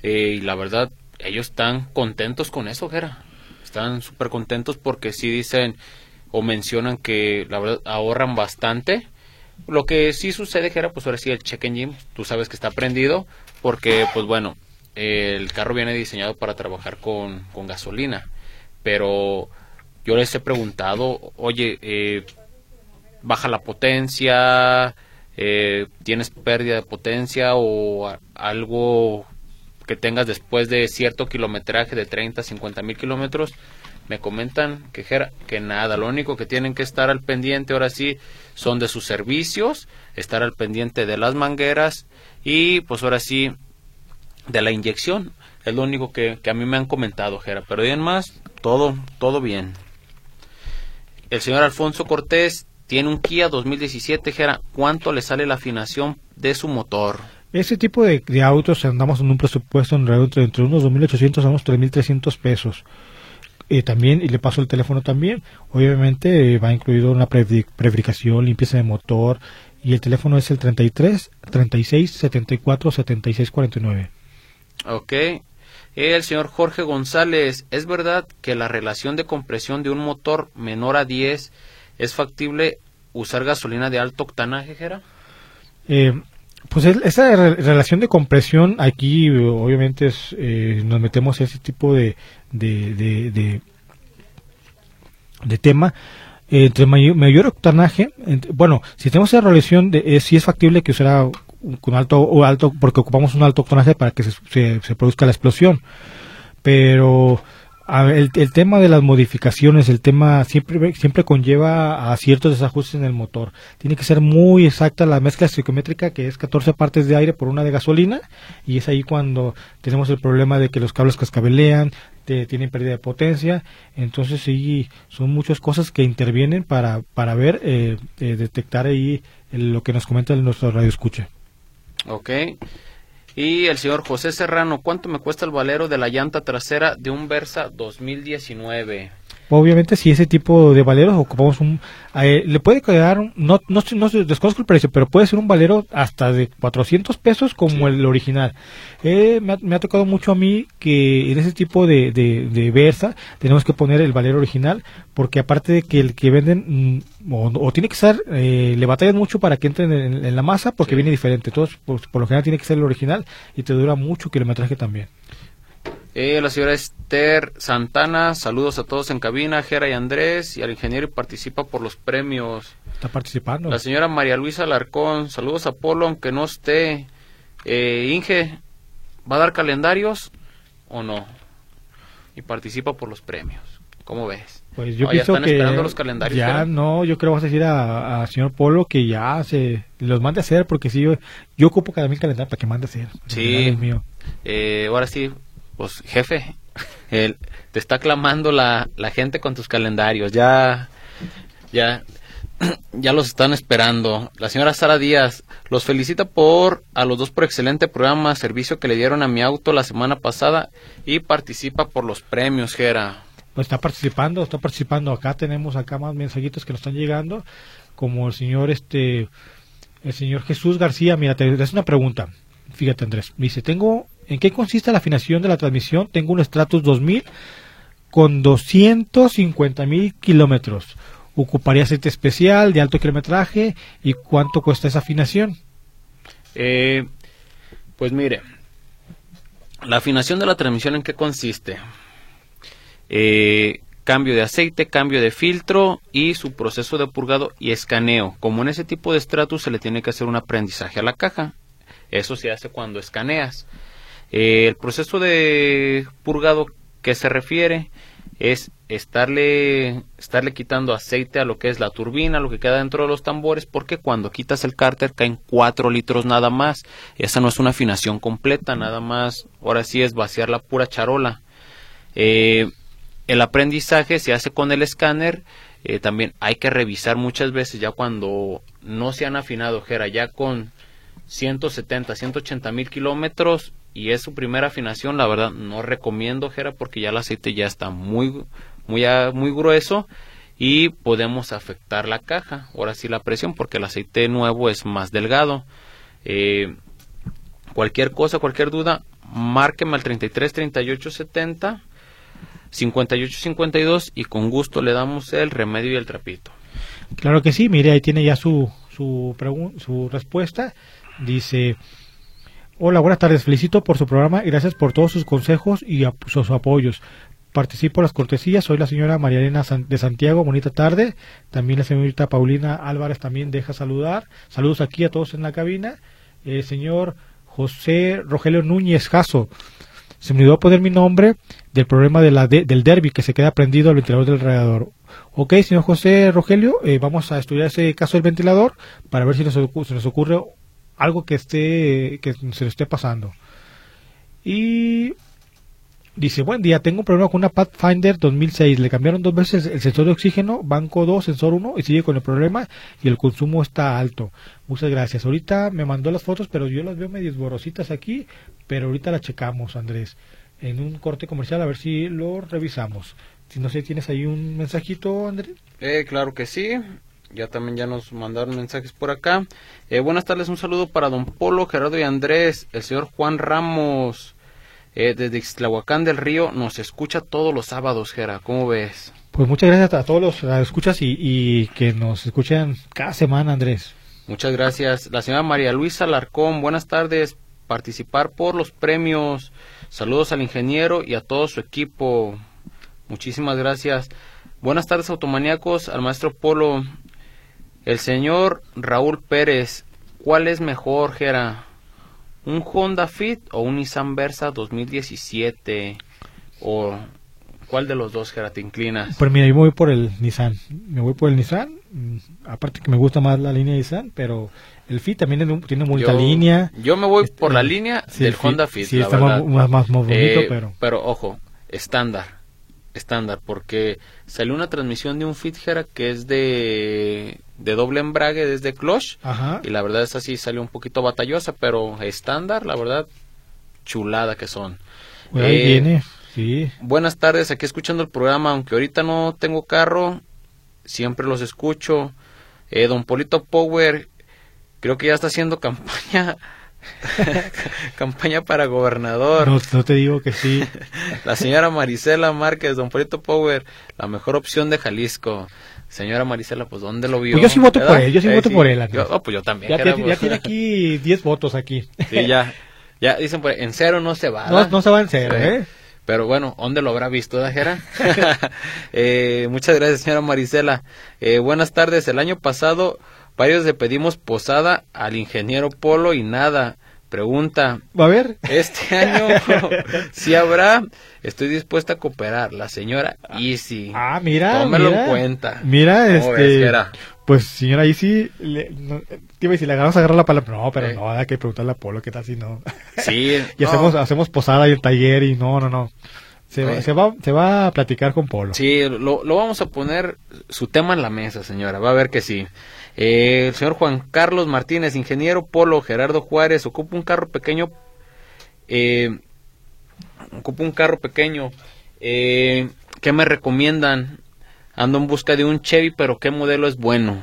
eh, y la verdad ellos están contentos con eso, Gera. Están súper contentos porque sí dicen o mencionan que la verdad ahorran bastante. Lo que sí sucede, que era pues ahora sí el check engine, tú sabes que está prendido, porque pues bueno, el carro viene diseñado para trabajar con, con gasolina, pero yo les he preguntado, oye, eh, baja la potencia, eh, tienes pérdida de potencia o algo que tengas después de cierto kilometraje de 30, 50 mil kilómetros, me comentan que, que nada, lo único que tienen que estar al pendiente ahora sí son de sus servicios, estar al pendiente de las mangueras y pues ahora sí de la inyección. Es lo único que, a mí me han comentado, Jera. Pero bien más, todo, todo bien. El señor Alfonso Cortés tiene un Kia 2017, Jera. ¿Cuánto le sale la afinación de su motor? Ese tipo de, autos andamos en un presupuesto en entre, entre unos 2.800 a unos 3.300 pesos. Eh, también, y le paso el teléfono también, obviamente eh, va incluido una preverificación, limpieza de motor, y el teléfono es el 33 36 74 76 49. Ok. El señor Jorge González, ¿es verdad que la relación de compresión de un motor menor a 10 es factible usar gasolina de alto octanaje, Jera? Eh, pues esa relación de compresión aquí obviamente es, eh, nos metemos a ese tipo de, de, de, tema. entre mayor, octanaje, bueno, si tenemos esa relación, de, si es factible que usara con alto o alto, porque ocupamos un alto octanaje para que se, se produzca la explosión. Pero el, el, tema de las modificaciones, el tema siempre, siempre conlleva a ciertos desajustes en el motor. Tiene que ser muy exacta la mezcla psicométrica, que es 14 partes de aire por una de gasolina, y es ahí cuando tenemos el problema de que los cables cascabelean, tienen pérdida de potencia. Entonces, sí, son muchas cosas que intervienen para, para ver, eh, eh detectar ahí lo que nos comenta nuestro radio escucha. Ok. Y el señor José Serrano, ¿cuánto me cuesta el valero de la llanta trasera de un Versa 2019? Obviamente, si ese tipo de valeros ocupamos un... Eh, le puede quedar, no, no, no desconozco el precio, pero puede ser un valero hasta de 400 pesos como el original. Eh, me, ha, tocado mucho a mí que en ese tipo de, de, Versa tenemos que poner el valero original, porque aparte de que el que venden, mm, o, tiene que ser, eh, le batallan mucho para que entren en, la masa, porque viene diferente. Entonces, por, por lo general tiene que ser el original y te dura mucho kilometraje también. Eh, la señora Esther Santana, saludos a todos en cabina, Jera y Andrés, y al ingeniero y participa por los premios. Está participando. La señora María Luisa Alarcón, saludos a Polo, aunque no esté. Eh, Inge, ¿va a dar calendarios o no? Y participa por los premios. ¿Cómo ves? Pues yo pienso que esperando los calendarios. Ya no, yo creo que vas a decir a, señor Polo que ya se los mande a hacer porque si yo, yo ocupo cada mil calendarios para que mande a hacer. Sí. Mío. Eh, ahora sí, pues jefe, te está clamando la, la gente con tus calendarios, ya, ya, <clears throat> ya los están esperando. La señora Sara Díaz los felicita por a los dos por excelente programa, servicio que le dieron a mi auto la semana pasada y participa por los premios, Jera. pues está participando, está participando. Acá tenemos acá más mensajitos que nos están llegando, como el señor este el señor Jesús García, mira, te es una pregunta. Fíjate, Andrés. dice, tengo, ¿en qué consiste la afinación de la transmisión? Tengo un Stratus 2000 con 250 mil kilómetros. ¿Ocuparía aceite especial de alto kilometraje? ¿Y cuánto cuesta esa afinación? Eh, pues mire, la afinación de la transmisión en qué consiste? Eh, cambio de aceite, cambio de filtro y su proceso de purgado y escaneo. Como en ese tipo de estratos se le tiene que hacer un aprendizaje a la caja. Eso se hace cuando escaneas. Eh, el proceso de purgado que se refiere es estarle, estarle quitando aceite a lo que es la turbina, lo que queda dentro de los tambores, porque cuando quitas el cárter caen 4 litros nada más. Esa no es una afinación completa, nada más. Ahora sí es vaciar la pura charola. Eh, el aprendizaje se hace con el escáner. Eh, también hay que revisar muchas veces ya cuando no se han afinado, Jera, ya con 170, 180 mil kilómetros y es su primera afinación, la verdad no recomiendo, Jera, porque ya el aceite ya está muy, muy, muy grueso y podemos afectar la caja. Ahora sí la presión, porque el aceite nuevo es más delgado. Eh, cualquier cosa, cualquier duda, márqueme al 33 38 70 58 52 y con gusto le damos el remedio y el trapito. Claro que sí, mire, ahí tiene ya su, su, su respuesta. Dice, Hola, buenas tardes. Felicito por su programa y gracias por todos sus consejos y sus apoyos. Participo en las cortesías. Soy la señora María Elena de Santiago. Bonita tarde. También la señorita Paulina Álvarez también deja saludar. Saludos aquí a todos en la cabina. El señor José Rogelio Núñez Jasso. Se me olvidó poner mi nombre del problema de la del derby que se queda prendido al ventilador del radiador. Ok, señor José Rogelio, eh, vamos a estudiar ese caso del ventilador para ver si se nos ocurre algo que esté que se le esté pasando. Y dice, buen día, tengo un problema con una Pathfinder 2006. Le cambiaron dos veces el sensor de oxígeno, banco 2, sensor 1, y sigue con el problema y el consumo está alto. Muchas gracias. Ahorita me mandó las fotos, pero yo las veo medio borrositas aquí, pero ahorita las checamos, Andrés. En un corte comercial, a ver si lo revisamos. Si no sé, ¿tienes ahí un mensajito, Andrés? Eh, claro que sí. Ya también ya nos mandaron mensajes por acá. Eh, buenas tardes, un saludo para don Polo, Gerardo y Andrés, el señor Juan Ramos, eh, desde Ixtlahuacán del Río, nos escucha todos los sábados, Gera, ¿cómo ves? Pues muchas gracias a todos los que escuchas y, y, que nos escuchan cada semana, Andrés. Muchas gracias. La señora María Luisa Larcón, buenas tardes. Participar por los premios. Saludos al ingeniero y a todo su equipo. Muchísimas gracias. Buenas tardes, automaníacos, al maestro Polo. El señor Raúl Pérez, ¿cuál es mejor, Gera? ¿Un Honda Fit o un Nissan Versa 2017? ¿O cuál de los dos, Gera, te inclinas? Pues mira, yo me voy por el Nissan. Me voy por el Nissan. Mm, aparte que me gusta más la línea Nissan, pero el Fit también tiene mucha línea. Yo me voy por la este, línea del Honda Fit. Sí, está Más, más, bonito, eh, pero... Pero ojo, estándar estándar porque salió una transmisión de un Fitgera que es de, de doble embrague desde clutch. Y la verdad es así salió un poquito batallosa pero estándar la verdad chulada que son. Ahí eh, viene sí. buenas tardes aquí escuchando el programa. Aunque ahorita no tengo carro siempre los escucho. Eh, don Polito Power creo que ya está haciendo <laughs> campaña <laughs> Campaña para gobernador. No, te digo que sí. <laughs> la señora Marisela Márquez, don Polito Power, la mejor opción de Jalisco. Señora Marisela, pues ¿dónde lo vio? Pues yo sí voto por él, yo sí voto por él. oh, pues yo también. Ya, tiene aquí <laughs> 10 votos aquí. Sí, ya. Ya dicen, pues, en cero no se va. No, no se va en cero, ¿eh? Pero bueno, ¿dónde lo habrá visto, Dajera? eh, muchas gracias, señora Marisela. Eh, buenas tardes. El año pasado Varios le pedimos posada al ingeniero Polo y nada. Pregunta. ¿Va a ver? Este <laughs> año si habrá. Estoy dispuesta a cooperar. La señora Easy. Ah, mira. Tómelo en cuenta. Mira, este. pues señora Easy, le, no, si le agarramos a agarrar la palabra. No, pero no, hay que preguntarle a Polo qué tal si no. Sí. <laughs> y hacemos, hacemos posada y el taller y no, no, no. Se, se, va, se va a platicar con Polo. Sí, lo, lo vamos a poner su tema en la mesa, señora. Va a ver que sí. Eh, el señor Juan Carlos Martínez, ingeniero Polo Gerardo Juárez, ocupa un carro pequeño. Eh, ocupa un carro pequeño. Eh, ¿qué me recomiendan? Ando en busca de un Chevy, pero ¿qué modelo es bueno?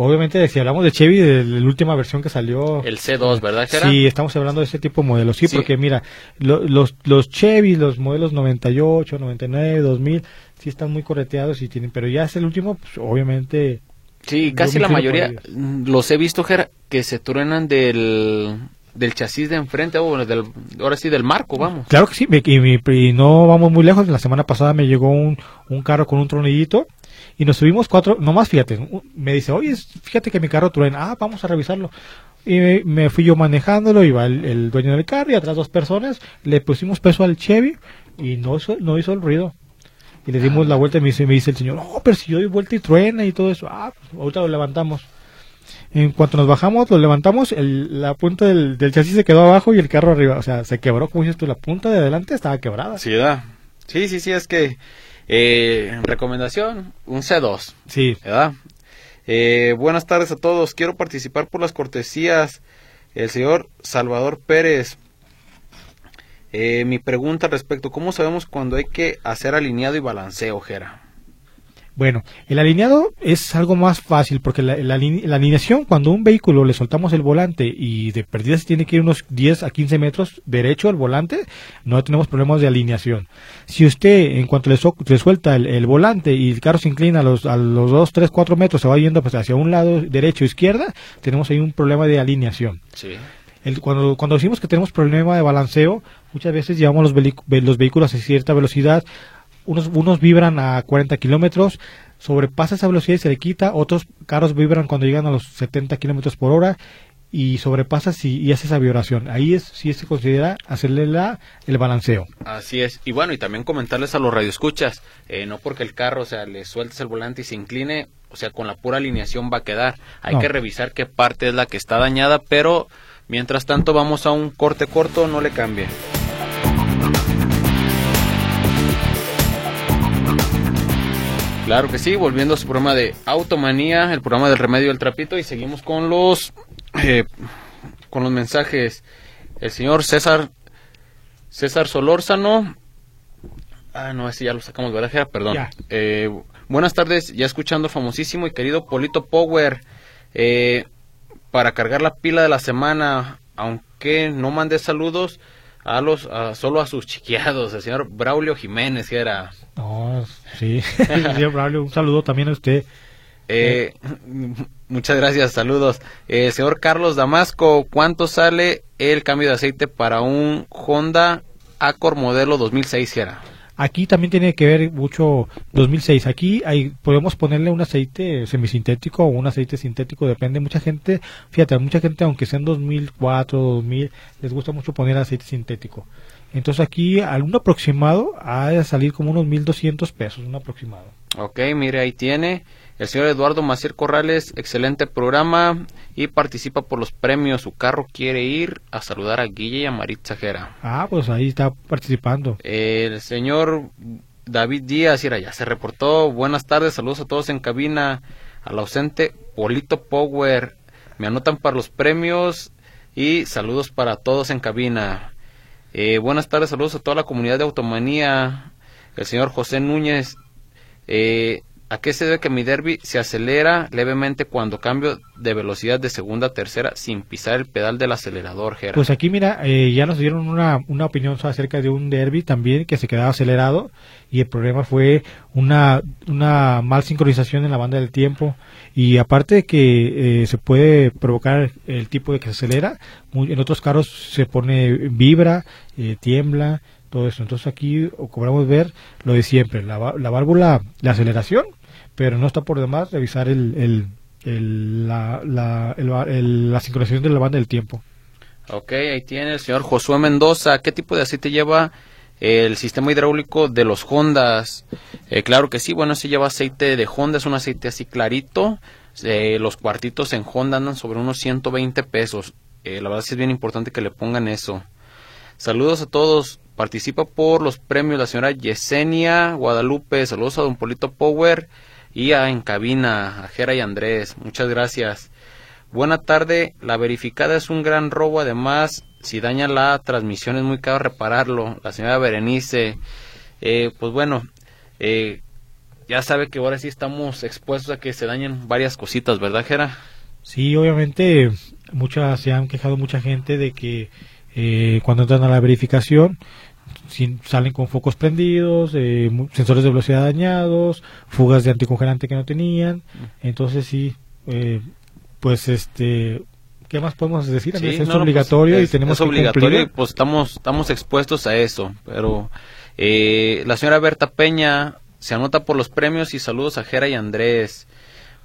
Obviamente, si hablamos de Chevy, de la última versión que salió. El C2, ¿verdad? Sí, estamos hablando de ese tipo de modelos. Sí, porque mira, los, los Chevy, los modelos 98, 99, 2000, sí están muy correteados y tienen, pero ya es el último, pues, obviamente. Sí, casi la mayoría los he visto que se truenan del del chasis de enfrente, o del, ahora sí del marco, vamos. Claro que sí, y, no vamos muy lejos. La semana pasada me llegó un, un carro con un tronillito y nos subimos cuatro, nomás fíjate, me dice, oye, fíjate que mi carro truena, ah, vamos a revisarlo. Y me, fui yo manejándolo, iba el, dueño del carro y atrás dos personas, le pusimos peso al Chevy y no hizo, no hizo el ruido. Y le dimos la vuelta y me dice, me dice el señor, no, pero si yo doy vuelta y truena y todo eso, ah, pues, ahorita lo levantamos. En cuanto nos bajamos, lo levantamos, el, la punta del, del, chasis se quedó abajo y el carro arriba. O sea, se quebró, como dices tú, la punta de adelante estaba quebrada. Sí, ¿verdad? Sí, sí, sí, es que eh, recomendación, un C2. Sí. ¿Verdad? Eh, buenas tardes a todos. Quiero participar por las cortesías. El señor Salvador Pérez. Eh, mi pregunta respecto, ¿cómo sabemos cuando hay que hacer alineado y balanceo, Jera? Bueno, el alineado es algo más fácil porque la, alineación, cuando un vehículo le soltamos el volante y de perdida se tiene que ir unos 10 a 15 metros derecho al volante, no tenemos problemas de alineación. Si usted, en cuanto le, suelta el, volante y el carro se inclina a los, a los 2, 3, 4 metros, se va yendo pues, hacia un lado derecho o izquierda, tenemos ahí un problema de alineación. Sí. cuando, cuando decimos que tenemos problema de balanceo, muchas veces llevamos los, los vehículos a cierta velocidad, unos, unos vibran a 40 kilómetros, sobrepasa esa velocidad y se le quita, otros carros vibran cuando llegan a los 70 kilómetros por hora y sobrepasa si, y hace esa vibración. Ahí es si se considera hacerle la, el balanceo. Así es. Y bueno, y también comentarles a los radioescuchas, eh, no porque el carro, o sea, le sueltes el volante y se incline, o sea, con la pura alineación va a quedar. Hay que revisar qué parte es la que está dañada, pero mientras tanto vamos a un corte corto, no le cambie. Claro que sí, volviendo a su programa de Automanía, el programa del remedio del trapito y seguimos con los eh, con los mensajes. El señor César César Solórzano. Ah, no, ese ya lo sacamos, ¿verdad? Perdón. Eh, buenas tardes, ya escuchando famosísimo y querido Polito Power. Eh, para cargar la pila de la semana, aunque no mande saludos, a los solo a sus chiquiados, el señor Braulio Jiménez, que era. No, sí, <laughs> señor Braulio, un saludo también a usted. Eh, muchas gracias, saludos. Eh, señor Carlos Damasco, ¿cuánto sale el cambio de aceite para un Honda Accord modelo 2006, era? Aquí también tiene que ver mucho 2006. Aquí hay, podemos ponerle un aceite semisintético o un aceite sintético, depende. Mucha gente, fíjate, mucha gente, aunque sean 2004, 2000, les gusta mucho poner aceite sintético. Entonces aquí, algún aproximado, ha de salir como unos 1200 pesos, un aproximado. Ok, mire, ahí tiene. El señor Eduardo Macier Corrales, excelente programa y participa por los premios. Su carro quiere ir a saludar a Guille y a Maritza Jera. Ah, pues ahí está participando. El señor David Díaz, mira, ya se reportó. Buenas tardes, saludos a todos en cabina. Al ausente Polito Power. Me anotan para los premios y saludos para todos en cabina. Eh, buenas tardes, saludos a toda la comunidad de Automanía. El señor José Núñez. Eh, ¿A qué se debe que mi derby se acelera levemente cuando cambio de velocidad de segunda a tercera sin pisar el pedal del acelerador, Gerard? Pues aquí, mira, eh, ya nos dieron una, una opinión acerca de un derby también que se quedaba acelerado y el problema fue una, una mal sincronización en la banda del tiempo y aparte de que eh, se puede provocar el tipo de que se acelera, en otros carros se pone vibra, eh, tiembla, todo eso. Entonces aquí cobramos ver lo de siempre, la, la válvula, la aceleración pero no está por demás revisar el, el, la, la, la sincronización de la banda del tiempo. Ok, ahí tiene el señor Josué Mendoza. ¿Qué tipo de aceite lleva el sistema hidráulico de los Hondas? Eh, claro que sí, bueno, se lleva aceite de Honda, es un aceite así clarito. Eh, los cuartitos en Honda andan sobre unos 120 pesos. Eh, la verdad sí es bien importante que le pongan eso. Saludos a todos. Participa por los premios la señora Yesenia Guadalupe. Saludos a don Polito Power y en cabina, a Jera y Andrés. Muchas gracias. Buena tarde. La verificada es un gran robo. Además, si daña la transmisión es muy caro repararlo. La señora Berenice. Eh, pues bueno, eh, ya sabe que ahora sí estamos expuestos a que se dañen varias cositas, ¿verdad, Jera? Sí, obviamente, muchas se han quejado mucha gente de que eh, cuando entran a la verificación salen con focos prendidos, eh, sensores de velocidad dañados, fugas de anticongelante que no tenían. Entonces sí, eh, pues este, ¿qué más podemos decir? es pues, obligatorio y tenemos es obligatorio y pues estamos estamos expuestos a eso. Pero eh, la señora Berta Peña se anota por los premios y saludos a Jera y Andrés.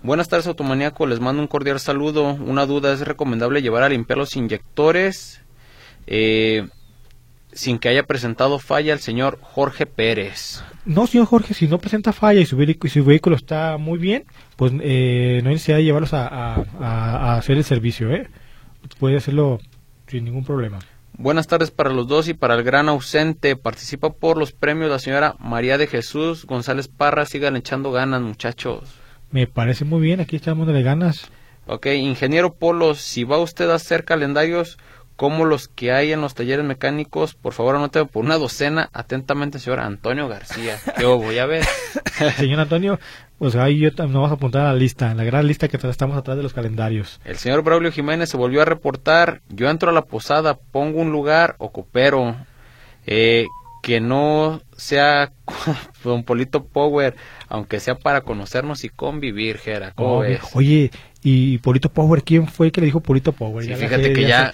Buenas tardes, Automaníaco. Les mando un cordial saludo. Una duda: ¿es recomendable llevar a limpiar los inyectores? Eh, sin que haya presentado falla el señor Jorge Pérez. No, señor Jorge, si no presenta falla y su, vehículo está muy bien, pues eh, no hay necesidad de llevarlos a, hacer el servicio. ¿eh? Puede hacerlo sin ningún problema. Buenas tardes para los dos y para el gran ausente. Participa por los premios la señora María de Jesús González Parra. Sigan echando ganas, muchachos. Me parece muy bien, aquí estamos de ganas. Ok, ingeniero Polo, si va usted a hacer calendarios, como los que hay en los talleres mecánicos, por favor anote por una docena, atentamente señor Antonio García. Yo voy a ver. señor Antonio, pues ahí yo nos vamos a apuntar a la lista, en la gran lista que estamos atrás de los calendarios. El señor Braulio Jiménez se volvió a reportar, yo entro a la posada, pongo un lugar o coopero, eh, que no sea <laughs> con Polito Power, aunque sea para conocernos y convivir, Jera. Oye, y Polito Power, ¿quién fue el que le dijo Polito Power? fíjate que ya, ya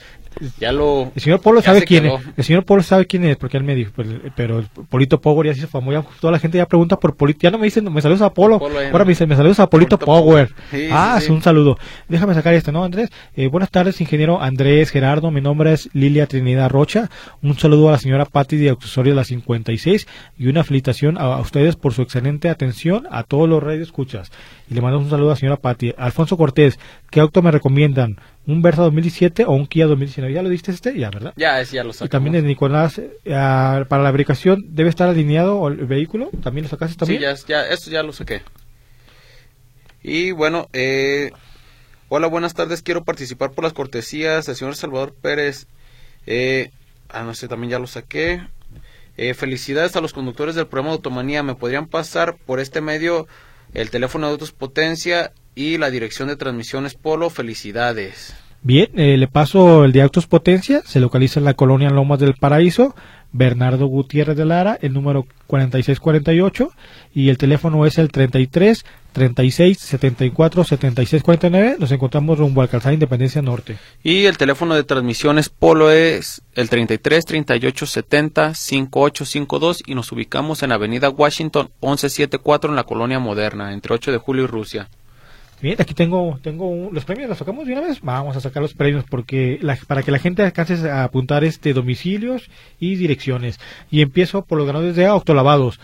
lo el señor Polo sabe quién es. El señor Polo sabe quién es porque él me dijo pues, pero el Polito Power ya se hizo famoso toda la gente ya pregunta por Polito ya no me dicen me saludas a Polo, ahora me dicen me saludas a Polito, Power ah es un saludo. Déjame sacar este no Andrés eh, buenas tardes ingeniero Andrés Gerardo mi nombre es Lilia Trinidad Rocha. Un saludo a la señora Patti de Accesorios la 56 y una felicitación a, ustedes por su excelente atención a todos los reyes escuchas y le mando un saludo a la señora Patti. Alfonso Cortés ¿qué auto me recomiendan? Un Versa 2017 o un Kia 2019. ¿Ya lo diste este? Ya, ¿verdad? Ya, ya lo sacamos. Y también de Nicolás, eh, para la fabricación, ¿debe estar alineado el vehículo? ¿También lo sacaste también? Sí, ya, ya, esto ya lo saqué. Y bueno, eh, hola, buenas tardes. Quiero participar por las cortesías del señor Salvador Pérez. Eh, ah, no sé, también ya lo saqué. Eh, felicidades a los conductores del programa de Automanía. ¿Me podrían pasar por este medio el teléfono de Autos Potencia y la dirección de transmisiones Polo. Felicidades. Bien, eh, le paso el de Autos Potencia, se localiza en la colonia Lomas del Paraíso, Bernardo Gutiérrez de Lara, el número 4648 y el teléfono es el 33 36 74 76 49. Nos encontramos rumbo al Calzada Independencia Norte. Y el teléfono de transmisiones Polo es el 33 38 70 5852 y nos ubicamos en Avenida Washington 1174 en la colonia Moderna, entre 8 de julio y Rusia. Bien, aquí tengo, tengo los premios, ¿los sacamos de una vez? Vamos a sacar los premios porque para que la gente alcance a apuntar este domicilios y direcciones. Y empiezo por los ganadores de autolavados.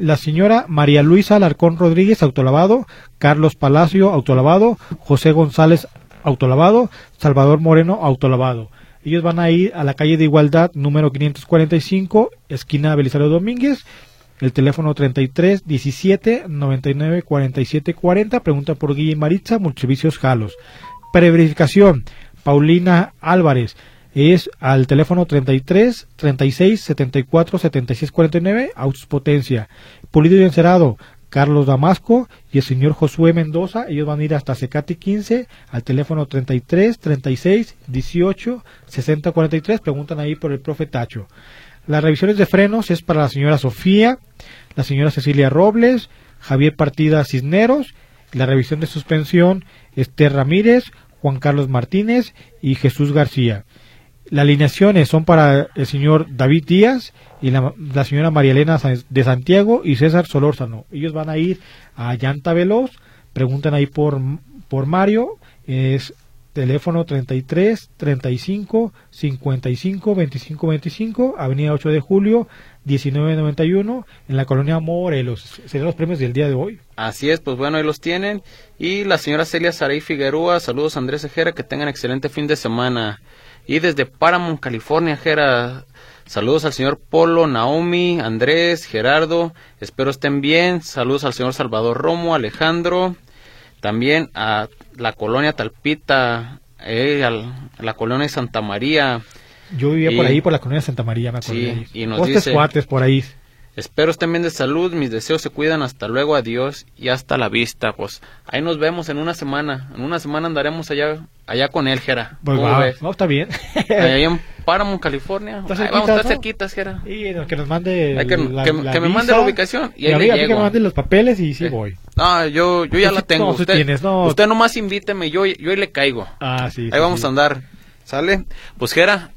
La señora María Luisa Alarcón Rodríguez, autolavado. Carlos Palacio, autolavado. José González, autolavado. Salvador Moreno, autolavado. Ellos van a ir a la calle de Igualdad número 545, esquina Belisario Domínguez, el teléfono 33 17 99 47 40. Pregunta por Guille Maritza, Multiservicios Jalos. Preverificación, Paulina Álvarez. Es al teléfono 33 36 74 76 49, Autos Potencia. Pulido y Encerado, Carlos Damasco y el señor Josué Mendoza. Ellos van a ir hasta Secati 15 al teléfono 33 36 18 60 43. Preguntan ahí por el profe Tacho. Las revisiones de frenos es para la señora Sofía, la señora Cecilia Robles, Javier Partida Cisneros. La revisión de suspensión Esther Ramírez, Juan Carlos Martínez y Jesús García. Las alineaciones son para el señor David Díaz y la, señora María Elena de Santiago y César Solórzano. Ellos van a ir a Llanta Veloz, preguntan ahí por, por Mario, es teléfono 33 35 55 25 25, Avenida 8 de Julio, 1991, en la colonia Morelos. Serían los premios del día de hoy. Así es, pues bueno, ahí los tienen. Y la señora Celia Saray Figueroa, saludos Andrés Ejera, que tengan excelente fin de semana. Y desde Paramount, California, Jera, saludos al señor Polo, Naomi, Andrés, Gerardo, espero estén bien. Saludos al señor Salvador Romo, Alejandro, también a la colonia Talpita, eh, a la colonia Santa María. Yo vivía por ahí, por la colonia Santa María, me acuerdo. Sí, y nos dice, cuates por ahí. Espero estén bien de salud, mis deseos se cuidan, hasta luego, adiós y hasta la vista. Pues ahí nos vemos en una semana. En una semana andaremos allá allá con él, Jera. Pues ¿Cómo va, ves? no, está bien. Ahí en <laughs> Paramount, California. Está Ahí vamos a estar ¿no? cerquitas, Jera. Y que nos mande que- la- que- la que me mande la ubicación y ahí a le que me mande los papeles y sí Eh, voy. No, yo, yo ya Tú la tengo. no, usted, tienes, no. usted nomás invíteme, yo, yo ahí le caigo. Ah, sí. Ahí sí, vamos sí. a andar. ¿Sale? Pues Jera,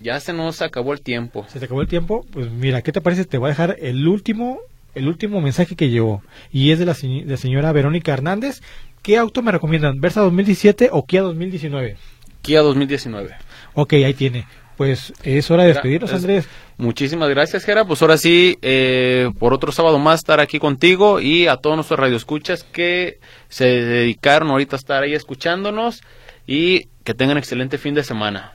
ya se nos acabó el tiempo. Se te acabó el tiempo. Pues mira, ¿qué te parece? Te voy a dejar el último, el último mensaje que llegó. Y es de la, de la señora Verónica Hernández. ¿Qué auto me recomiendan? ¿Versa 2017 o Kia 2019? Kia 2019. Ok, ahí tiene. Pues es hora de despedirnos, es- Andrés. Muchísimas gracias, Jera. Pues ahora sí, eh, por otro sábado más estar aquí contigo y a todos nuestros radioescuchas que se dedicaron ahorita a estar ahí escuchándonos y que tengan excelente fin de semana.